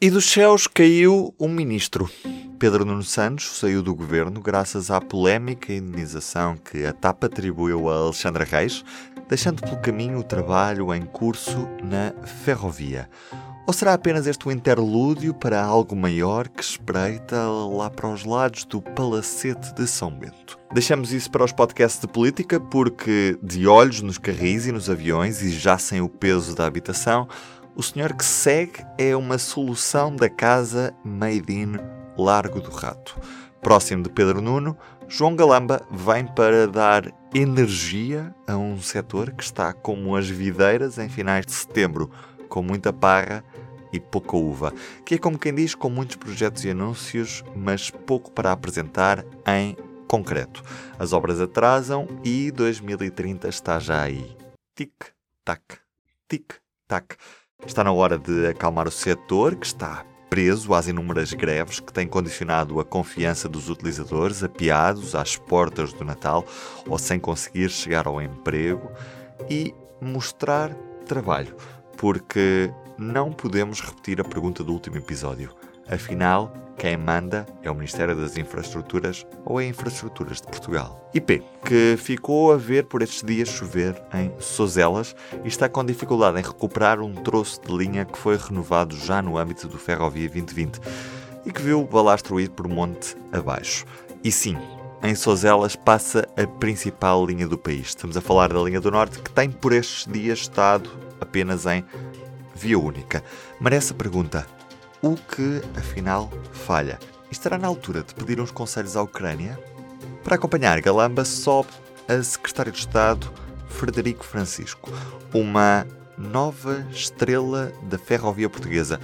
E dos céus caiu um ministro. Pedro Nuno Santos saiu do governo graças à polémica indenização que a TAP atribuiu a Alexandra Reis, deixando pelo caminho o trabalho em curso na ferrovia. Ou será apenas este um interlúdio para algo maior que espreita lá para os lados do Palacete de São Bento? Deixamos isso para os podcasts de política, porque de olhos nos carris e nos aviões e já sem o peso da habitação, o senhor que segue é uma solução da casa Made in Largo do Rato. Próximo de Pedro Nuno, João Galamba vem para dar energia a um setor que está como as videiras em finais de setembro, com muita parra e pouca uva, que é como quem diz, com muitos projetos e anúncios, mas pouco para apresentar em concreto. As obras atrasam e 2030 está já aí. Tic-tac, tic-tac. Está na hora de acalmar o setor que está preso às inúmeras greves que têm condicionado a confiança dos utilizadores, apiados às portas do Natal ou sem conseguir chegar ao emprego e mostrar trabalho, porque não podemos repetir a pergunta do último episódio. Afinal, quem manda é o Ministério das Infraestruturas ou é Infraestruturas de Portugal. IP, que ficou a ver por estes dias chover em Sozelas e está com dificuldade em recuperar um troço de linha que foi renovado já no âmbito do Ferrovia 2020 e que viu o balastro ir por monte abaixo. E sim, em Sozelas passa a principal linha do país. Estamos a falar da linha do Norte que tem por estes dias estado apenas em via única. Merece a pergunta: o que, afinal, falha? Estará na altura de pedir uns conselhos à Ucrânia? Para acompanhar Galamba, sobe a Secretário de Estado Frederico Francisco, uma nova estrela da ferrovia portuguesa.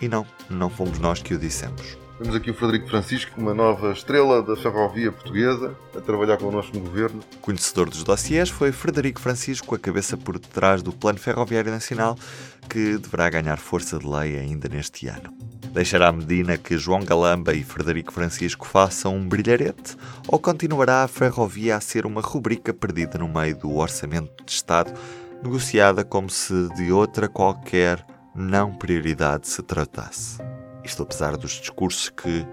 E não, não fomos nós que o dissemos. Temos aqui o Frederico Francisco, uma nova estrela da ferrovia portuguesa, a trabalhar connosco no governo. Conhecedor dos dossiers foi Frederico Francisco, a cabeça por detrás do Plano Ferroviário Nacional, que deverá ganhar força de lei ainda neste ano. Deixará Medina que João Galamba e Frederico Francisco façam um brilharete ou continuará a ferrovia a ser uma rubrica perdida no meio do orçamento de Estado, negociada como se de outra qualquer não prioridade se tratasse? Isto apesar dos discursos que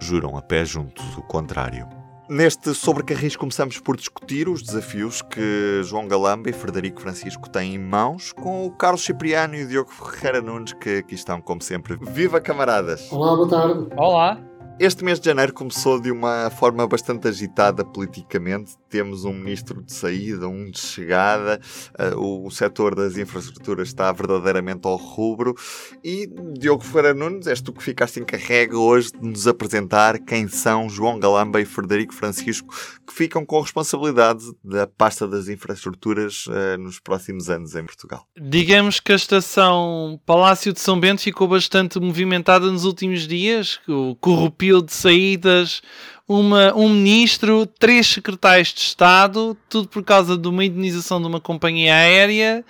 juram a pé juntos o contrário. Neste Sobrecarris começamos por discutir os desafios que João Galamba e Frederico Francisco têm em mãos com o Carlos Cipriano e o Diogo Ferreira Nunes, que aqui estão como sempre. Viva camaradas! Olá, boa tarde! Olá! Este mês de janeiro começou de uma forma bastante agitada politicamente. Temos um ministro de saída, um de chegada, uh, o, o setor das infraestruturas está verdadeiramente ao rubro. E Diogo Ferreira Nunes, és tu que ficaste encarregue hoje de nos apresentar quem são João Galamba e Frederico Francisco, que ficam com a responsabilidade da pasta das infraestruturas uh, nos próximos anos em Portugal. Digamos que a estação Palácio de São Bento ficou bastante movimentada nos últimos dias, o corrupio de saídas, uma, um ministro, três secretários de Estado, tudo por causa de uma indenização de uma companhia aérea.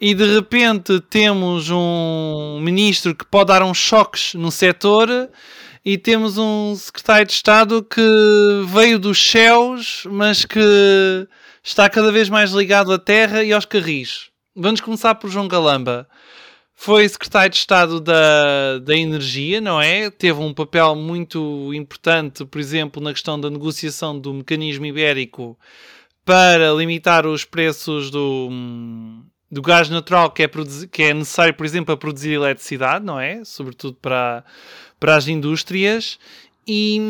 E de repente temos um ministro que pode dar uns choques no setor e temos um secretário de Estado que veio dos céus, mas que está cada vez mais ligado à terra e aos carris. Vamos começar por João Galamba foi secretário de Estado da, da Energia, não é? Teve um papel muito importante, por exemplo, na questão da negociação do mecanismo ibérico para limitar os preços do, do gás natural que é, que é necessário, por exemplo, a produzir eletricidade, não é? Sobretudo para, para as indústrias. E,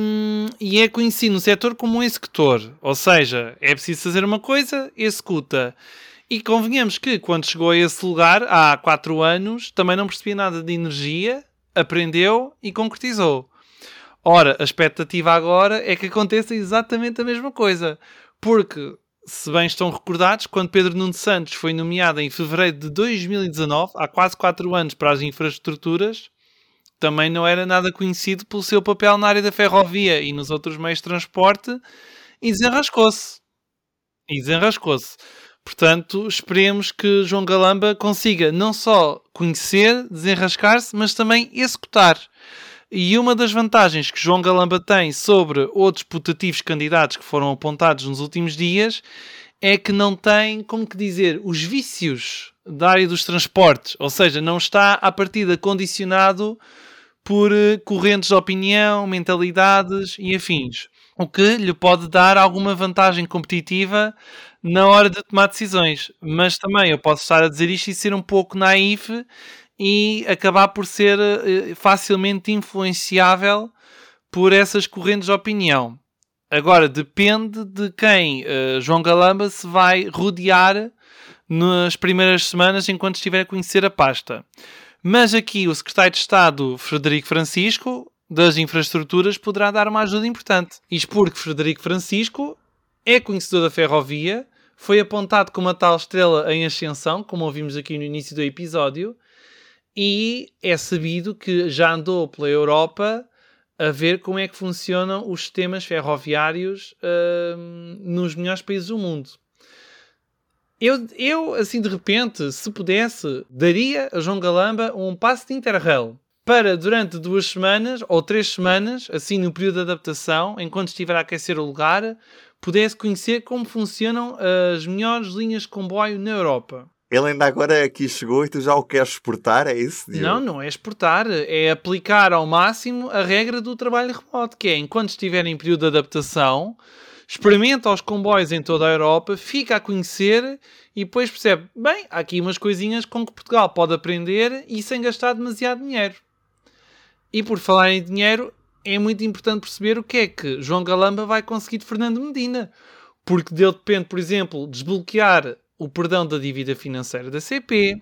e é conhecido no setor como um executor, ou seja, é preciso fazer uma coisa, executa. E convenhamos que quando chegou a esse lugar, há quatro anos, também não percebia nada de energia, aprendeu e concretizou. Ora, a expectativa agora é que aconteça exatamente a mesma coisa. Porque, se bem estão recordados, quando Pedro Nuno Santos foi nomeado em fevereiro de 2019, há quase quatro anos para as infraestruturas, também não era nada conhecido pelo seu papel na área da ferrovia e nos outros meios de transporte e desenrascou-se. E desenrascou-se. Portanto, esperemos que João Galamba consiga não só conhecer, desenrascar-se, mas também executar. E uma das vantagens que João Galamba tem sobre outros putativos candidatos que foram apontados nos últimos dias é que não tem, como que dizer, os vícios da área dos transportes, ou seja, não está à partida condicionado por eh, correntes de opinião, mentalidades e afins, o que lhe pode dar alguma vantagem competitiva na hora de tomar decisões. Mas também eu posso estar a dizer isto e ser um pouco naif e acabar por ser eh, facilmente influenciável por essas correntes de opinião. Agora, depende de quem uh, João Galamba se vai rodear nas primeiras semanas enquanto estiver a conhecer a pasta. Mas aqui o secretário de Estado Frederico Francisco das infraestruturas poderá dar uma ajuda importante. Isto porque Frederico Francisco é conhecedor da ferrovia, foi apontado como a tal estrela em ascensão, como ouvimos aqui no início do episódio, e é sabido que já andou pela Europa a ver como é que funcionam os sistemas ferroviários uh, nos melhores países do mundo. Eu, eu, assim de repente, se pudesse, daria a João Galamba um passo de Interrail para durante duas semanas ou três semanas, assim no período de adaptação, enquanto estiver a aquecer o lugar, pudesse conhecer como funcionam as melhores linhas de comboio na Europa. Ele ainda agora aqui chegou e tu já o queres exportar, é isso? Diogo? Não, não é exportar, é aplicar ao máximo a regra do trabalho remoto, que é enquanto estiver em período de adaptação, experimenta os comboios em toda a Europa, fica a conhecer e depois percebe, bem, há aqui umas coisinhas com que Portugal pode aprender e sem gastar demasiado dinheiro. E por falar em dinheiro, é muito importante perceber o que é que João Galamba vai conseguir de Fernando Medina. Porque dele depende, por exemplo, desbloquear o perdão da dívida financeira da CP,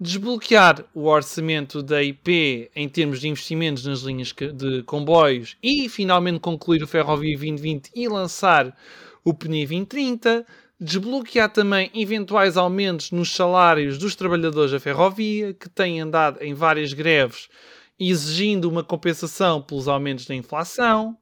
desbloquear o orçamento da IP em termos de investimentos nas linhas de comboios e finalmente concluir o Ferrovia 2020 e lançar o PNI 2030, desbloquear também eventuais aumentos nos salários dos trabalhadores da ferrovia que têm andado em várias greves exigindo uma compensação pelos aumentos da inflação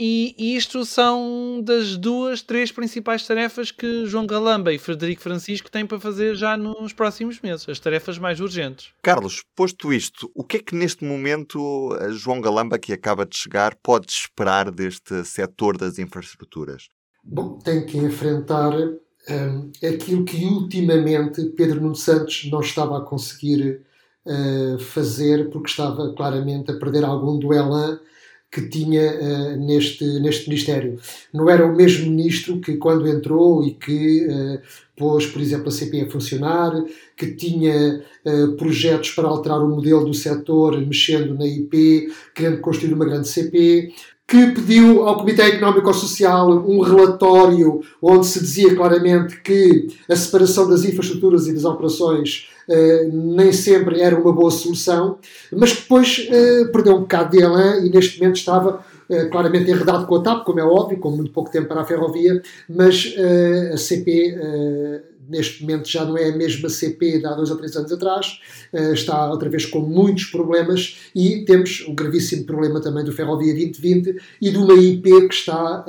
e isto são das duas, três principais tarefas que João Galamba e Frederico Francisco têm para fazer já nos próximos meses, as tarefas mais urgentes. Carlos, posto isto, o que é que neste momento a João Galamba, que acaba de chegar, pode esperar deste setor das infraestruturas? Bom, tem que enfrentar um, aquilo que ultimamente Pedro Nuno Santos não estava a conseguir uh, fazer porque estava claramente a perder algum do elan que tinha uh, neste, neste Ministério. Não era o mesmo ministro que, quando entrou e que uh, pôs, por exemplo, a CP a funcionar, que tinha uh, projetos para alterar o modelo do setor, mexendo na IP, querendo construir uma grande CP, que pediu ao Comitê Económico Social um relatório onde se dizia claramente que a separação das infraestruturas e das operações nem sempre era uma boa solução, mas depois uh, perdeu um bocado de elan e neste momento estava uh, claramente enredado com a TAP, como é óbvio, com muito pouco tempo para a ferrovia, mas a CP neste momento já não é a mesma CP de há dois ou três anos atrás, está outra vez com muitos problemas e temos o gravíssimo problema também do Ferrovia 2020 e de uma IP que está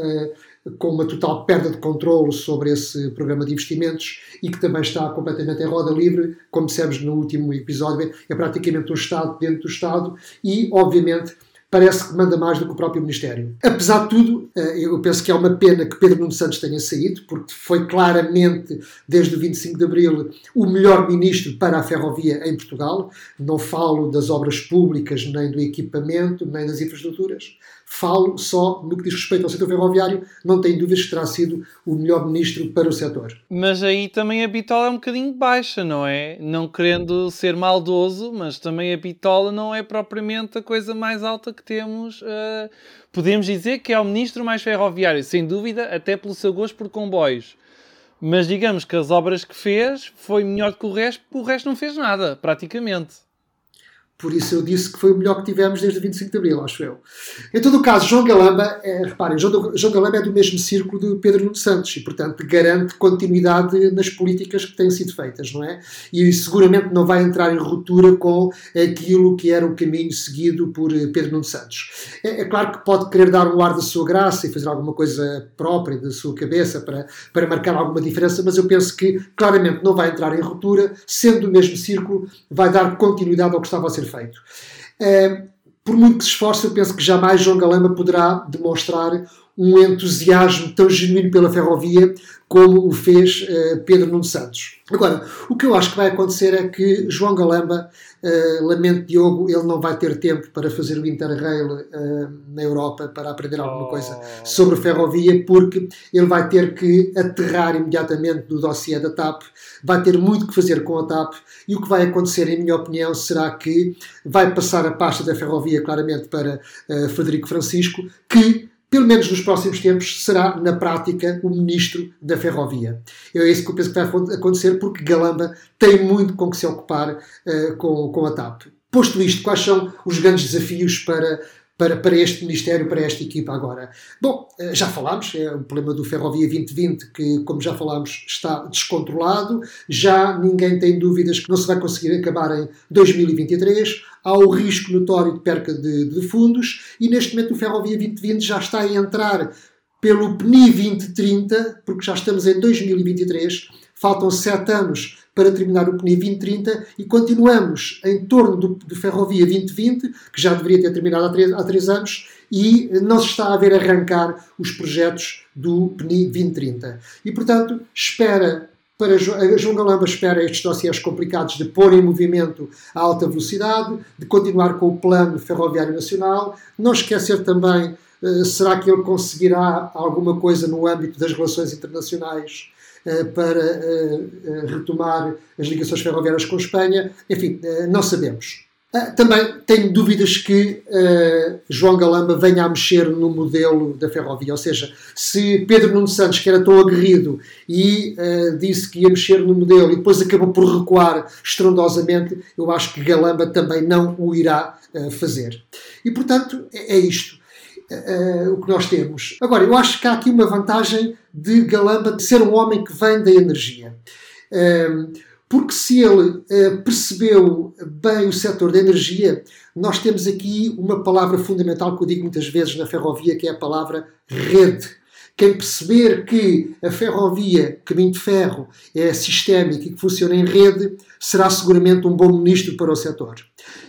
com uma total perda de controle sobre esse programa de investimentos e que também está completamente em roda livre, como dissemos no último episódio, é praticamente um Estado dentro do Estado e, obviamente, parece que manda mais do que o próprio Ministério. Apesar de tudo, eh, eu penso que é uma pena que Pedro Nuno Santos tenha saído, porque foi claramente, desde o 25 de Abril, o melhor ministro para a ferrovia em Portugal. Não falo das obras públicas, nem do equipamento, nem das infraestruturas. Falo só no que diz respeito ao setor ferroviário, não tenho dúvidas que terá sido o melhor ministro para o setor. Mas aí também a bitola é um bocadinho baixa, não é? Não querendo ser maldoso, mas também a bitola não é propriamente a coisa mais alta que temos. Uh, podemos dizer que é o ministro mais ferroviário, sem dúvida, até pelo seu gosto por comboios. Mas digamos que as obras que fez foi melhor do que o resto, porque o resto não fez nada, praticamente. Por isso eu disse que foi o melhor que tivemos desde o 25 de Abril, acho eu. Em todo o caso, João Galamba, é, reparem, João, João Galamba é do mesmo círculo de Pedro Nuno Santos e, portanto, garante continuidade nas políticas que têm sido feitas, não é? E seguramente não vai entrar em ruptura com aquilo que era o caminho seguido por eh, Pedro Nuno Santos. É, é claro que pode querer dar um ar da sua graça e fazer alguma coisa própria da sua cabeça para, para marcar alguma diferença, mas eu penso que claramente não vai entrar em ruptura, sendo do mesmo círculo, vai dar continuidade ao que estava a ser feito. Uh, por muito que se esforce, eu penso que jamais João Galamba poderá demonstrar um entusiasmo tão genuíno pela ferrovia como o fez uh, Pedro Nuno Santos. Agora, o que eu acho que vai acontecer é que João Galamba, uh, lamento Diogo, ele não vai ter tempo para fazer o Interrail uh, na Europa para aprender alguma oh. coisa sobre ferrovia, porque ele vai ter que aterrar imediatamente no dossiê da TAP, vai ter muito que fazer com a TAP e o que vai acontecer, em minha opinião, será que vai passar a pasta da ferrovia claramente para Frederico Francisco, que pelo menos nos próximos tempos, será, na prática, o ministro da Ferrovia. É isso que eu penso que vai acontecer, porque Galamba tem muito com que se ocupar uh, com, com a TAP. Posto isto, quais são os grandes desafios para para, para este Ministério, para esta equipa agora? Bom, eh, já falámos, é o problema do Ferrovia 2020, que, como já falámos, está descontrolado, já ninguém tem dúvidas que não se vai conseguir acabar em 2023, há o risco notório de perca de, de fundos, e neste momento o Ferrovia 2020 já está a entrar pelo PNI 2030, porque já estamos em 2023, faltam sete anos para terminar o PNI 2030 e continuamos em torno do, do Ferrovia 2020, que já deveria ter terminado há três, há três anos, e não se está a ver arrancar os projetos do PNI 2030. E, portanto, espera para João Galamba espera estes dossiês complicados de pôr em movimento a alta velocidade, de continuar com o plano ferroviário nacional, não esquecer também uh, será que ele conseguirá alguma coisa no âmbito das relações internacionais eh, para eh, eh, retomar as ligações ferroviárias com Espanha. Enfim, não sabemos. Também tenho dúvidas que João Galamba venha a mexer no modelo da ferrovia, ou seja, se Pedro Nuno Santos, que era tão aguerrido e disse que ia mexer no modelo e depois acabou por recuar estrondosamente, eu acho que Galamba também não o irá fazer. E portanto, é, é isto uh, o que nós temos. Agora, eu acho que há aqui uma vantagem de Galamba de ser um homem que vem da energia. Uh, porque se ele uh, percebeu bem o setor da energia, nós temos aqui uma palavra fundamental que eu digo muitas vezes na ferrovia, que é a palavra rede. Quem perceber que a ferrovia, caminho de ferro, é sistémica e que funciona em rede, será seguramente um bom ministro para o setor.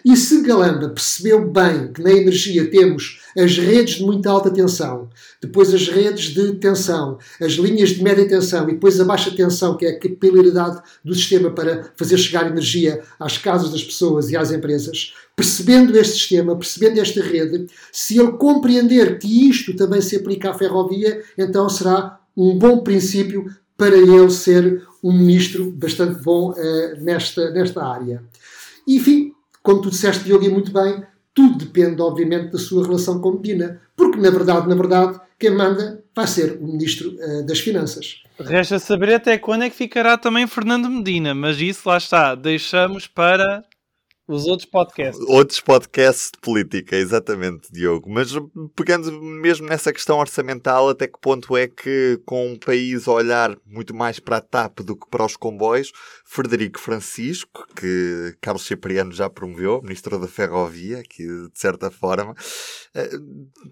E se Galamba percebeu bem que na energia temos as redes de muita alta tensão, depois as redes de tensão, as linhas de média tensão e depois a baixa tensão, que é a capilaridade do sistema para fazer chegar energia às casas das pessoas e às empresas, percebendo este sistema, percebendo esta rede, se ele compreender que isto também se aplica à ferrovia, então será um bom princípio para ele ser um ministro bastante bom uh, nesta, nesta área. Enfim, como tu disseste, Diogo, e muito bem, tudo depende, obviamente, da sua relação com Medina, porque, na verdade, na verdade, quem manda vai ser o Ministro uh, das Finanças. Resta saber até quando é que ficará também Fernando Medina, mas isso lá está, deixamos para os outros podcasts. Outros podcasts de política, exatamente, Diogo. Mas pegando mesmo nessa questão orçamental, até que ponto é que, com um país a olhar muito mais para a TAP do que para os comboios, Frederico Francisco, que Carlos Cipriano já promoveu, Ministro da Ferrovia, que de certa forma, eh,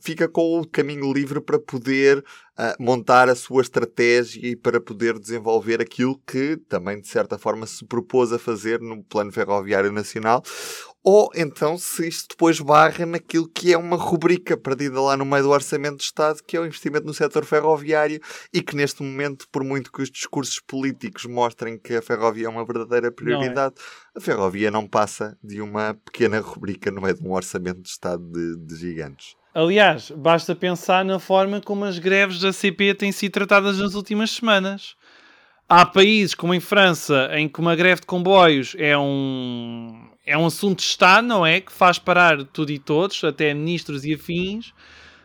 fica com o caminho livre para poder uh, montar a sua estratégia e para poder desenvolver aquilo que também, de certa forma, se propôs a fazer no Plano Ferroviário Nacional, ou então se isto depois barra naquilo que é uma rubrica perdida lá no meio do Orçamento de Estado, que é o investimento no setor ferroviário e que neste momento, por muito que os discursos políticos mostrem que a ferrovia é uma verdadeira prioridade, é. a ferrovia não passa de uma pequena rubrica no meio de um Orçamento de Estado de, de gigantes. Aliás, basta pensar na forma como as greves da CP têm sido tratadas nas últimas semanas. Há países, como em França, em que uma greve de comboios é um, é um assunto de Estado, não é? Que faz parar tudo e todos, até ministros e afins.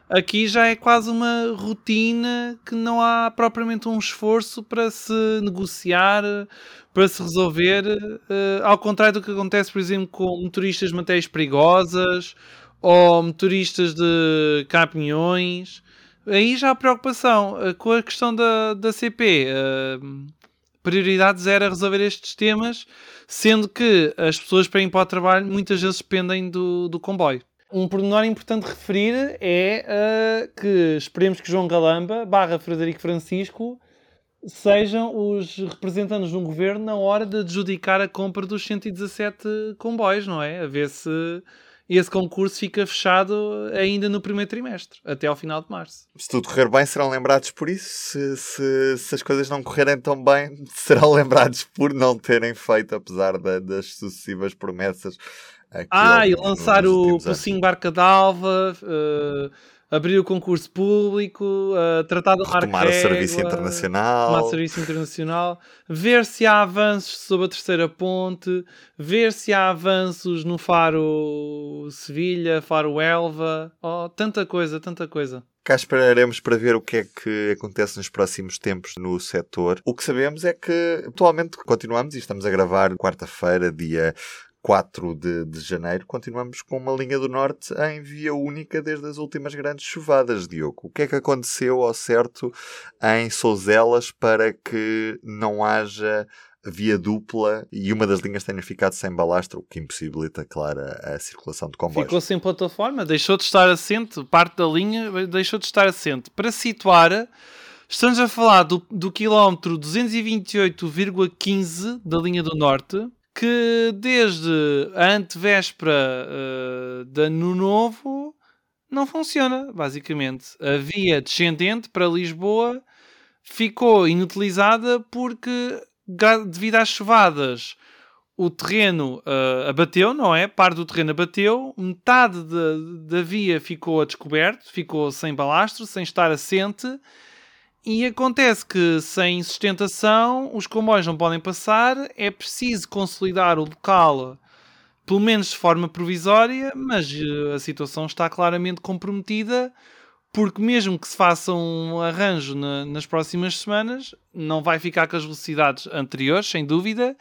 Aqui já é quase uma rotina que não há propriamente um esforço para se negociar, para se resolver, uh, ao contrário do que acontece, por exemplo, com motoristas de matérias perigosas ou motoristas de caminhões. Aí já há preocupação. Uh, com a questão da, da CP, uh, prioridade era resolver estes temas, sendo que as pessoas para ir para o trabalho muitas vezes dependem do, do comboio. Um pormenor importante referir é uh, que esperemos que João Galamba barra Frederico Francisco sejam os representantes de um governo na hora de adjudicar a compra dos 117 comboios, não é? A ver se esse concurso fica fechado ainda no primeiro trimestre, até ao final de março. Se tudo correr bem, serão lembrados por isso. Se, se, se as coisas não correrem tão bem, serão lembrados por não terem feito, apesar da, das sucessivas promessas. Ah, e lançar o Pocinho Barca d'Alva. Uh abrir o concurso público, uh, tratar de tomar o serviço internacional, tomar serviço internacional, ver se há avanços sobre a terceira ponte, ver se há avanços no Faro Sevilha, Faro Elva, oh, tanta coisa, tanta coisa. Cá esperaremos para ver o que é que acontece nos próximos tempos no setor. O que sabemos é que atualmente continuamos e estamos a gravar quarta-feira, dia 4 de, de janeiro, continuamos com uma linha do norte em via única desde as últimas grandes chuvadas, Diogo. O que é que aconteceu ao certo em Souzelas para que não haja via dupla e uma das linhas tenha ficado sem balastro, o que impossibilita, claro, a, circulação de comboios. Ficou sem plataforma, deixou de estar assente, parte da linha deixou de estar assente. Para situar, estamos a falar do, do quilómetro 228,15 da linha do norte, que desde a antevéspera uh, de Ano Novo não funciona, basicamente. A via descendente para Lisboa ficou inutilizada porque, devido às chuvadas, o terreno uh, abateu, não é? Parte do terreno abateu, metade da via ficou a descoberto, ficou sem balastro, sem estar assente e acontece que sem sustentação os comboios não podem passar, é preciso consolidar o local, pelo menos de forma provisória, mas eh, a situação está claramente comprometida, porque mesmo que se faça um arranjo na, nas próximas semanas, não vai ficar com as velocidades anteriores, sem dúvida,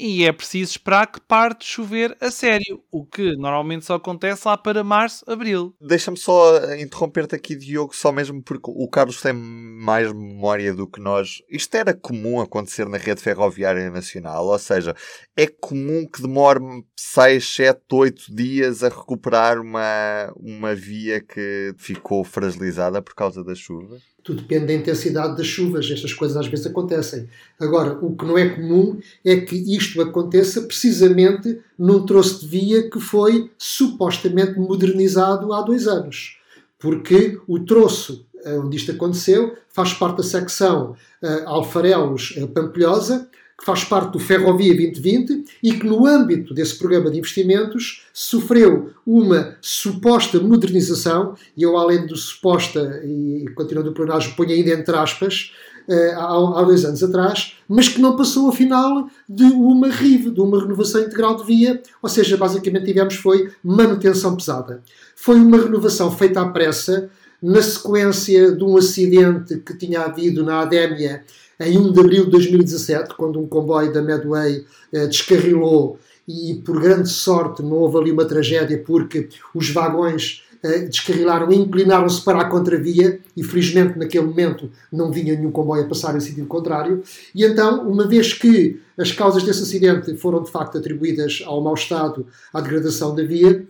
e é preciso esperar que pare de chover a sério, o que normalmente só acontece lá para março, abril. Deixa-me só interromper-te aqui, Diogo, só mesmo porque o Carlos tem mais memória do que nós. Isto era comum acontecer na rede ferroviária nacional, ou seja, é comum que demore 6, 7, 8 dias a recuperar uma, uma via que ficou fragilizada por causa das chuvas. Tudo depende da intensidade das chuvas, estas coisas às vezes acontecem. Agora, o que não é comum é que isto aconteça precisamente num troço de via que foi supostamente modernizado há dois anos. Porque o troço eh, onde isto aconteceu faz parte da secção uh, Alfarelos-Pampilhosa, que faz parte do Ferrovia 2020 e que, no âmbito desse programa de investimentos, sofreu uma suposta modernização, e eu, além do suposta, e continuando o pronagem, ponho ainda entre aspas, eh, há, há dois anos atrás, mas que não passou, afinal, de uma RIV, de uma renovação integral de via, ou seja, basicamente tivemos foi manutenção pesada. Foi uma renovação feita à pressa, na sequência de um acidente que tinha havido na Adémia em 1 de abril de 2017, quando um comboio da Medway eh, descarrilou e, por grande sorte, não houve ali uma tragédia porque os vagões eh, descarrilaram e inclinaram-se para a contravia e, felizmente, naquele momento não vinha nenhum comboio a passar em sentido contrário. E então, uma vez que as causas desse acidente foram de facto atribuídas ao mau estado, à degradação da via,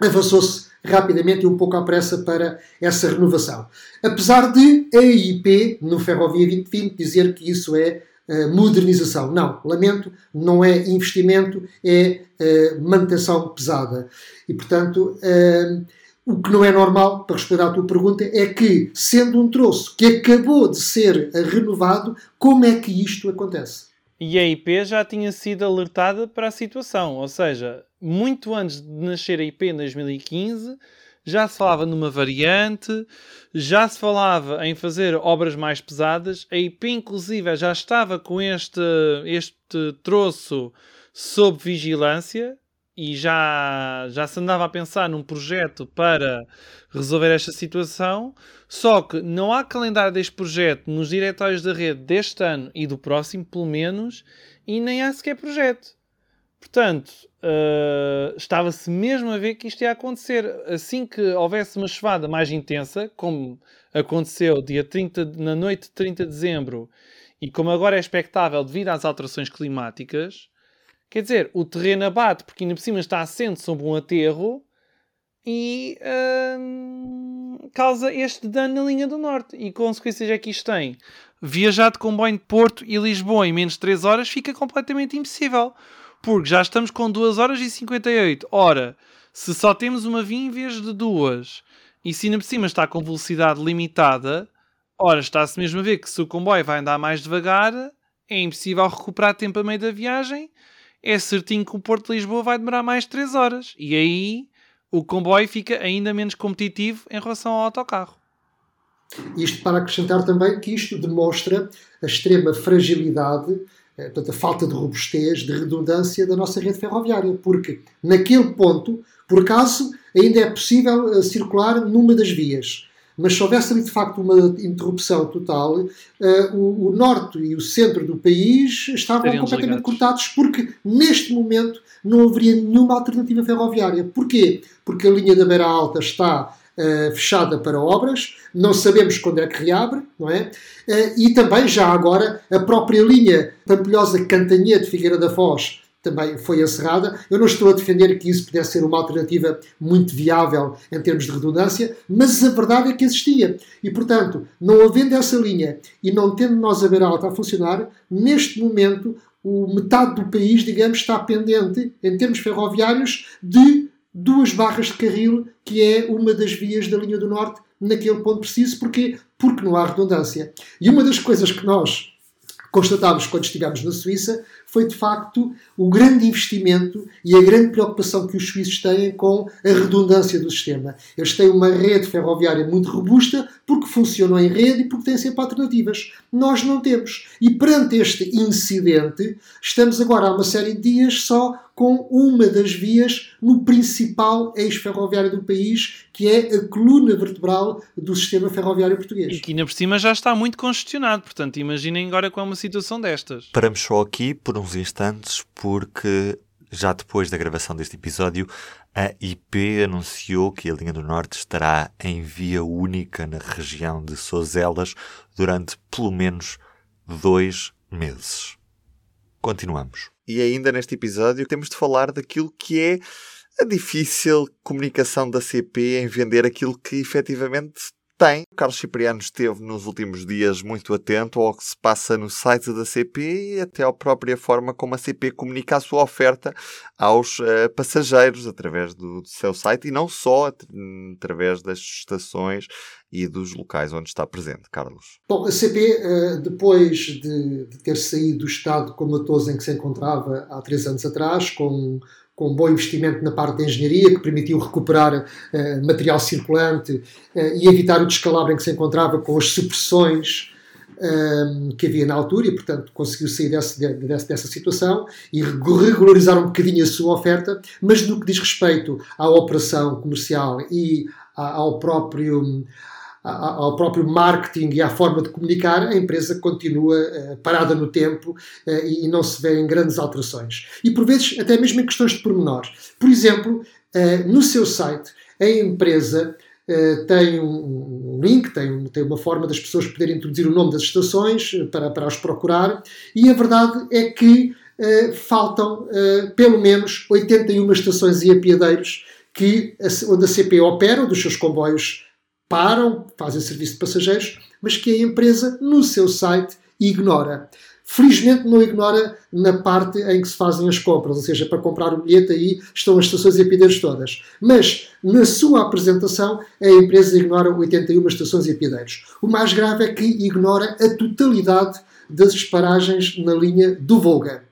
avançou-se rapidamente e um pouco à pressa para essa renovação. Apesar de a EIP, no Ferrovia 2020, dizer que isso é uh, modernização. Não, lamento, não é investimento, é uh, manutenção pesada. E, portanto, uh, o que não é normal, para responder à tua pergunta, é que, sendo um troço que acabou de ser renovado, como é que isto acontece? E a IP já tinha sido alertada para a situação, ou seja, muito antes de nascer a IP em 2015, já se falava numa variante, já se falava em fazer obras mais pesadas. A IP, inclusive, já estava com este, este troço sob vigilância e já, já se andava a pensar num projeto para resolver esta situação. Só que não há calendário deste projeto nos diretórios da rede deste ano e do próximo, pelo menos, e nem há sequer projeto. Portanto, uh, estava-se mesmo a ver que isto ia acontecer. Assim que houvesse uma chuvada mais intensa, como aconteceu dia 30, na noite de 30 de dezembro, e como agora é expectável devido às alterações climáticas, Quer dizer, o terreno abate porque ainda por cima está assente sobre um aterro e hum, causa este dano na linha do norte. E consequências é que isto tem? Viajar de comboio de Porto e Lisboa em menos de 3 horas fica completamente impossível. Porque já estamos com 2 horas e 58. Ora, Se só temos uma via em vez de duas, e se ainda por cima está com velocidade limitada, ora, está-se mesmo a ver que se o comboio vai andar mais devagar, é impossível recuperar tempo a meio da viagem, é certinho que o Porto de Lisboa vai demorar mais de 3 horas. E aí o comboio fica ainda menos competitivo em relação ao autocarro. Isto para acrescentar também que isto demonstra a extrema fragilidade, eh, portanto, a falta de robustez, de redundância da nossa rede ferroviária, porque naquele ponto, por acaso, ainda é possível eh, circular numa das vias. Mas se houvesse ali de facto uma interrupção total, uh, o, o, norte e o centro do país estavam Seriam completamente desligados. cortados porque neste momento não haveria nenhuma alternativa ferroviária. Porquê? Porque a linha da Beira Alta está uh, fechada para obras, não sabemos quando é que reabre, não é? Uh, e também já agora a própria linha Pampilhosa Cantanhete Figueira da Foz também foi encerrada. Eu não estou a defender que isso pudesse ser uma alternativa muito viável em termos de redundância, mas a verdade é que existia. E, portanto, não havendo essa linha e não tendo nós a ver alta a funcionar, neste momento, o metade do país, digamos, está pendente, em termos ferroviários, de duas barras de carril, que é uma das vias da linha do Norte, naquele ponto preciso. Porquê? Porque não há redundância. E uma das coisas que nós constatámos quando estivemos na Suíça foi de facto o grande investimento e a grande preocupação que os suíços têm com a redundância do sistema. Eles têm uma rede ferroviária muito robusta porque funcionam em rede e porque têm sempre alternativas. Nós não temos. E perante este incidente, estamos agora há uma série de dias só com uma das vias no principal eixo ferroviário do país, que é a coluna vertebral do sistema ferroviário português. E que ainda por cima já está muito congestionado, portanto imaginem agora com uma situação destas. Paramos só aqui por uns instantes, porque já depois da gravação deste episódio, a IP anunciou que a linha do Norte estará em via única na região de Sozelas durante pelo menos dois meses. Continuamos. E ainda neste episódio temos de falar daquilo que é a difícil comunicação da CP em vender aquilo que efetivamente tem. O Carlos Cipriano esteve nos últimos dias muito atento ao que se passa no site da CP e até à própria forma como a CP comunica a sua oferta aos uh, passageiros através do, do, seu site e não só através das estações e dos locais onde está presente. Carlos. Bom, a CP, eh, depois de, de ter saído do estado comatoso em que se encontrava há três anos atrás, com com um bom investimento na parte da engenharia, que permitiu recuperar uh, material circulante uh, e evitar o descalabro em que se encontrava com as supressões um, que havia na altura e, portanto, conseguiu sair desse, desse, dessa situação e regularizar um bocadinho a sua oferta, mas no que diz respeito à operação comercial e ao próprio ao próprio marketing e à forma de comunicar, a empresa continua uh, parada no tempo uh, e não se vê em grandes alterações. E por vezes até mesmo em questões de pormenor. Por exemplo, uh, no seu site, a empresa tem um link, tem, tem uma forma das pessoas poderem introduzir o nome das estações para, para as procurar, e a verdade é que faltam pelo menos 81 estações e apiadeiros que, onde a CP opera, dos seus comboios param, fazem serviço de passageiros, mas que a empresa, no seu site, ignora. Felizmente não ignora na parte em que se fazem as compras, ou seja, para comprar o bilhete aí estão as estações e apiadeiros todas. Mas na sua apresentação a empresa ignora 81 estações e apiadeiros. O mais grave é que ignora a totalidade das paragens na linha do Volga.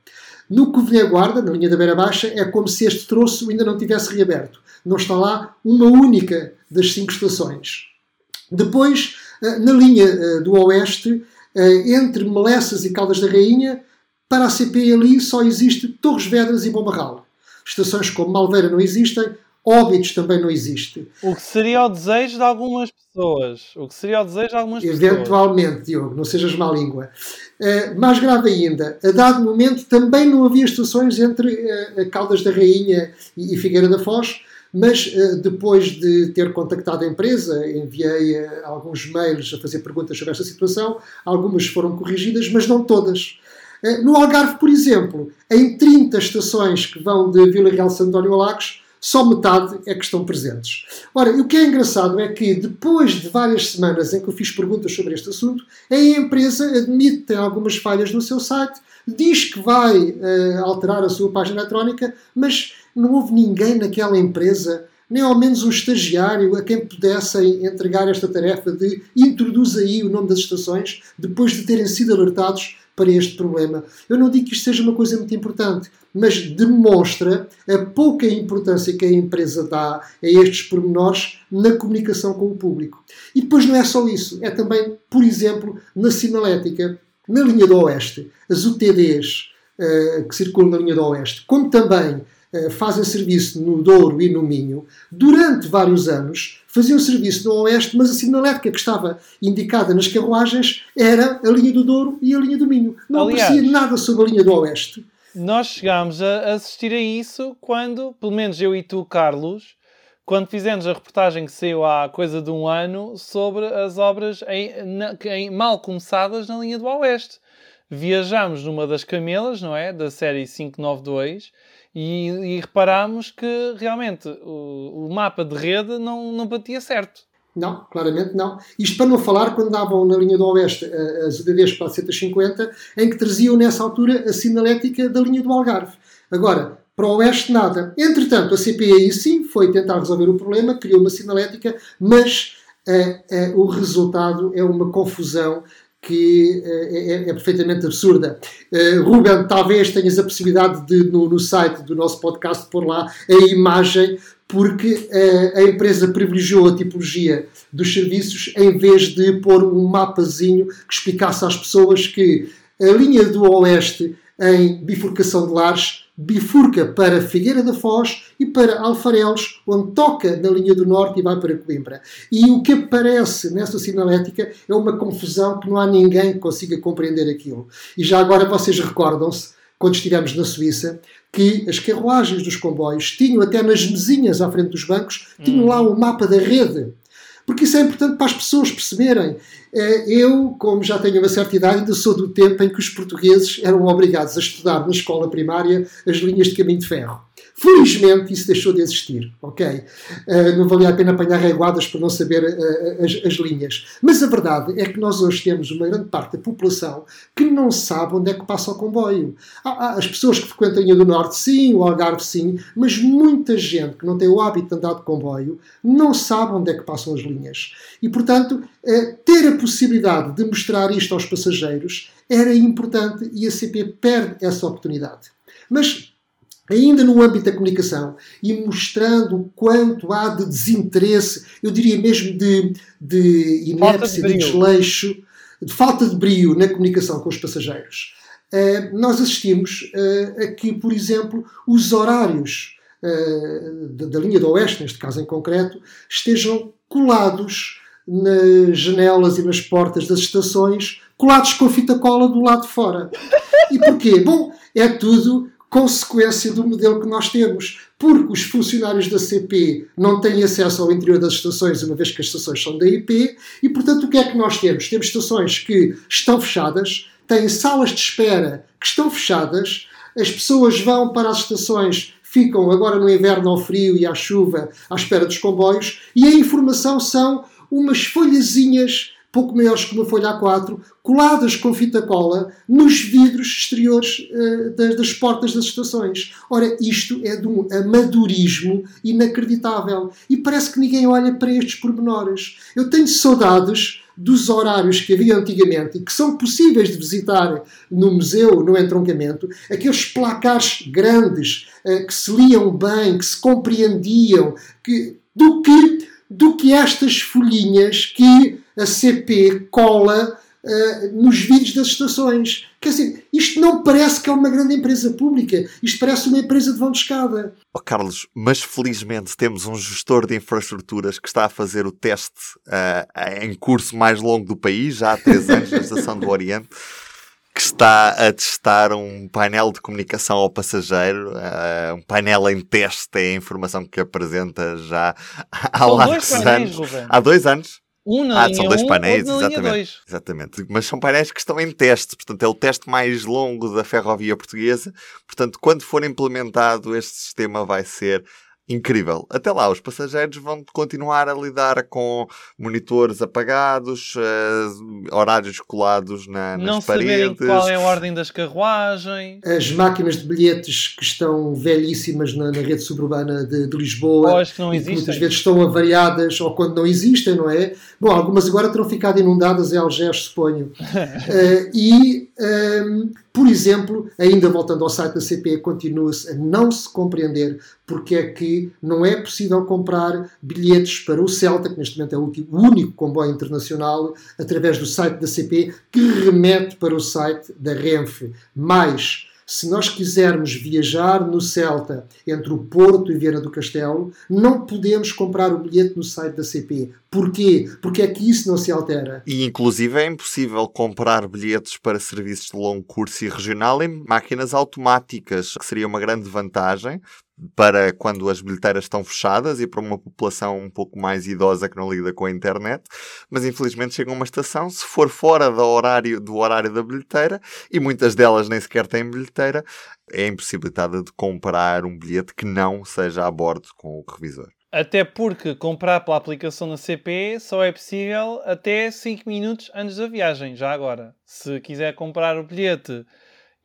No Covilhã Guarda, na linha da Beira Baixa, é como se este troço ainda não tivesse reaberto. Não está lá uma única das cinco estações. Depois, eh, na linha eh, do Oeste, eh, entre Melessas e Caldas da Rainha, para a CP ali só existe Torres Vedras e Bombarral. Estações como Malveira não existem, Óbitos também não existe. O que seria o desejo de algumas pessoas. O que seria o desejo de algumas Eventualmente, pessoas. Eventualmente, Diogo, não sejas má língua. Uh, mais grave ainda, a dado momento também não havia estações entre uh, Caldas da Rainha e, e Figueira da Foz, mas uh, depois de ter contactado a empresa, enviei alguns mails a fazer perguntas sobre esta situação, algumas foram corrigidas, mas não todas. No Algarve, por exemplo, em 30 estações que vão de Vila Real Santo António a Lagos, só metade é que estão presentes. Ora, o que é engraçado é que depois de várias semanas em que eu fiz perguntas sobre este assunto, a empresa admite que tem algumas falhas no seu site, diz que vai uh, alterar a sua página eletrónica, mas não houve ninguém naquela empresa, nem ao menos um estagiário a quem pudesse entregar esta tarefa de introduz aí o nome das estações, depois de terem sido alertados para este problema. Eu não digo que isto seja uma coisa muito importante, mas demonstra a pouca importância que a empresa dá a estes pormenores na comunicação com o público. E depois não é só isso, é também, por exemplo, na sinalética, na linha do Oeste, as UTDs uh, que circulam na linha do Oeste, como também fazem serviço no Douro e no Minho, durante vários anos faziam serviço no Oeste, mas a sinalética que estava indicada nas carruagens era a linha do Douro e a linha do Minho. Não Aliás, aparecia nada sobre a linha do Oeste. Nós chegámos a assistir a isso quando, pelo menos eu e tu, Carlos, quando fizemos a reportagem que saiu há coisa de um ano sobre as obras em, na, em, mal começadas na linha do Oeste. Viajámos numa das camelas, não é? Da série 592 e, e reparámos que realmente o, o, mapa de rede não, não batia certo. Não, claramente não. Isto para não falar quando davam na linha do Oeste as UDDs 450, em que traziam nessa altura a sinalética da linha do Algarve. Agora, para o Oeste, nada. Entretanto, a CPI sim foi tentar resolver o problema, criou uma sinalética, mas uh, uh, o resultado é uma confusão que uh, é, é, perfeitamente absurda. Uh, Ruben, talvez tenhas a possibilidade de, no, no, site do nosso podcast, pôr lá a imagem, porque uh, a empresa privilegiou a tipologia dos serviços em vez de pôr um mapazinho que explicasse às pessoas que a linha do Oeste em bifurcação de lares bifurca para Figueira da Foz e para Alfarelos, onde toca na linha do norte e vai para Coimbra. E o que aparece nessa sinalética é uma confusão que não há ninguém que consiga compreender aquilo. E já agora vocês recordam-se, quando estivemos na Suíça, que as carruagens dos comboios tinham até nas mesinhas à frente dos bancos, tinham lá o um mapa da rede porque isso é importante para as pessoas perceberem. Eh, eu, como já tenho uma certa idade, ainda sou do tempo em que os portugueses eram obrigados a estudar na escola primária as linhas de caminho de ferro. Felizmente isso deixou de existir, ok? Uh, não valia a pena apanhar reguadas por não saber uh, as, as, linhas. Mas a verdade é que nós hoje temos uma grande parte da população que não sabe onde é que passa o comboio. Há, há as pessoas que frequentam a linha do Norte, sim, o Algarve, sim, mas muita gente que não tem o hábito de andar de comboio não sabe onde é que passam as linhas. E, portanto, uh, ter a possibilidade de mostrar isto aos passageiros era importante e a CP perde essa oportunidade. Mas ainda no âmbito da comunicação e mostrando o quanto há de desinteresse, eu diria mesmo de, de inércia, de, de desleixo, de falta de brio na comunicação com os passageiros. Uh, nós assistimos uh, a que, por exemplo, os horários uh, da, da, linha do Oeste, neste caso em concreto, estejam colados nas janelas e nas portas das estações, colados com fita cola do lado de fora. E porquê? Bom, é tudo consequência do modelo que nós temos, porque os funcionários da CP não têm acesso ao interior das estações, uma vez que as estações são da IP, e portanto o que é que nós temos? Temos estações que estão fechadas, têm salas de espera que estão fechadas, as pessoas vão para as estações, ficam agora no inverno ao frio e à chuva à espera dos comboios, e a informação são umas folhazinhas pouco maiores que uma folha A4, coladas com fita cola nos vidros exteriores uh, das, das, portas das estações. Ora, isto é de um amadorismo inacreditável. E parece que ninguém olha para estes pormenores. Eu tenho saudades dos horários que havia antigamente e que são possíveis de visitar no museu, no entroncamento, aqueles placares grandes uh, que se liam bem, que se compreendiam, que, do que do que estas folhinhas que a CP cola uh, nos vídeos das estações. Quer dizer, isto não parece que é uma grande empresa pública, isto parece uma empresa de vão de escada. Oh, Carlos, mas felizmente temos um gestor de infraestruturas que está a fazer o teste uh, em curso mais longo do país, já há três anos, na Estação do Oriente que está a testar um painel de comunicação ao passageiro, uh, um painel em teste, é a informação que apresenta já há largos anos. Há dois anos. Um na ah, são dois um, painéis, exatamente, exatamente. Mas são painéis que estão em teste, portanto é o teste mais longo da ferrovia portuguesa. Portanto, quando for implementado, este sistema vai ser incrível. Até lá, os passageiros vão continuar a lidar com monitores apagados, uh, horários colados na, nas não paredes. Não qual é a ordem das carruagens. As máquinas de bilhetes que estão velhíssimas na, na rede suburbana de, de Lisboa. Ou as que não existem. Que muitas vezes estão avariadas ou quando não existem, não é? Bom, algumas agora terão ficado inundadas em Algés, suponho. uh, e... Um, por exemplo, ainda voltando ao site da CP, continua-se a não se compreender porque é que não é possível comprar bilhetes para o Celta, que neste momento é o, único comboio internacional, através do site da CP, que remete para o site da Renfe. Mais se nós quisermos viajar no Celta entre o Porto e Viana do Castelo, não podemos comprar o bilhete no site da CP. Porquê? Porque é que isso não se altera. E inclusive é impossível comprar bilhetes para serviços de longo curso e regional em máquinas automáticas, que seria uma grande vantagem, para quando as bilheteiras estão fechadas e para uma população um pouco mais idosa que não lida com a internet, mas infelizmente chega a uma estação, se for fora do horário, do horário da bilheteira, e muitas delas nem sequer têm bilheteira, é impossibilitada de comprar um bilhete que não seja a bordo com o revisor. Até porque comprar pela aplicação da CP só é possível até 5 minutos antes da viagem, já agora. Se quiser comprar o bilhete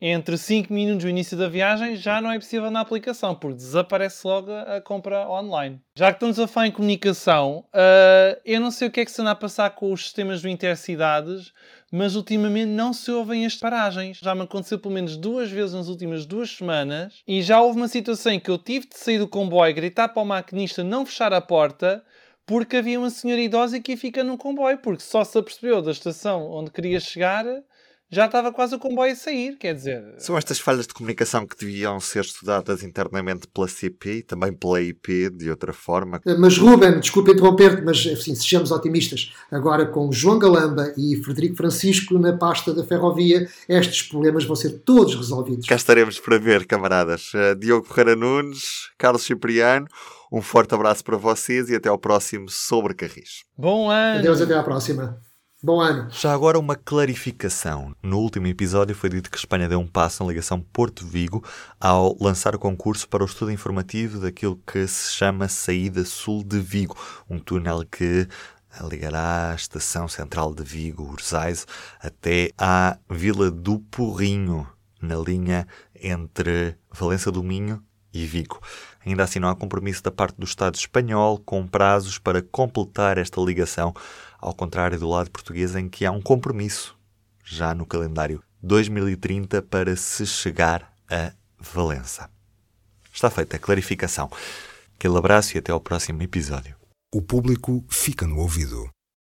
entre 5 minutos do início da viagem já não é possível na aplicação, porque desaparece logo a compra online. Já que estamos a falar em comunicação, uh, eu não sei o que é que se anda a passar com os sistemas do Intercidades, mas ultimamente não se ouvem as paragens. Já me aconteceu pelo menos duas vezes nas últimas duas semanas e já houve uma situação em que eu tive de sair do comboio gritar para o maquinista não fechar a porta porque havia uma senhora idosa que fica no comboio, porque só se apercebeu da estação onde queria chegar já estava quase o comboio a sair, quer dizer... São estas falhas de comunicação que deviam ser estudadas internamente pela CP e também pela IP, de outra forma. Eh, mas Ruben, desculpa interromper-te, mas assim, sejamos otimistas. Agora com João Galamba e Frederico Francisco na pasta da ferrovia, estes problemas vão ser todos resolvidos. Cá estaremos para ver, camaradas. Uh, Diogo Ferreira Nunes, Carlos Cipriano, um forte abraço para vocês e até ao próximo Sobre Carris. Bom ano! Adeus, até à próxima. Bom ano. Já agora uma clarificação. No último episódio foi dito que Espanha deu um passo na ligação Porto-Vigo ao lançar o concurso para o estudo informativo daquilo que se chama Saída Sul de Vigo, um túnel que ligará a estação central de Vigo, Urzais, até à Vila do Porrinho, na linha entre Valença do Minho e Vigo. Ainda assim, não há compromisso da parte do Estado espanhol com prazos para completar esta ligação ao contrário do lado português em que há um compromisso já no calendário 2030 para se chegar a Valença. Está feita a clarificação. Aquele abraço e até ao próximo episódio. O público fica no ouvido.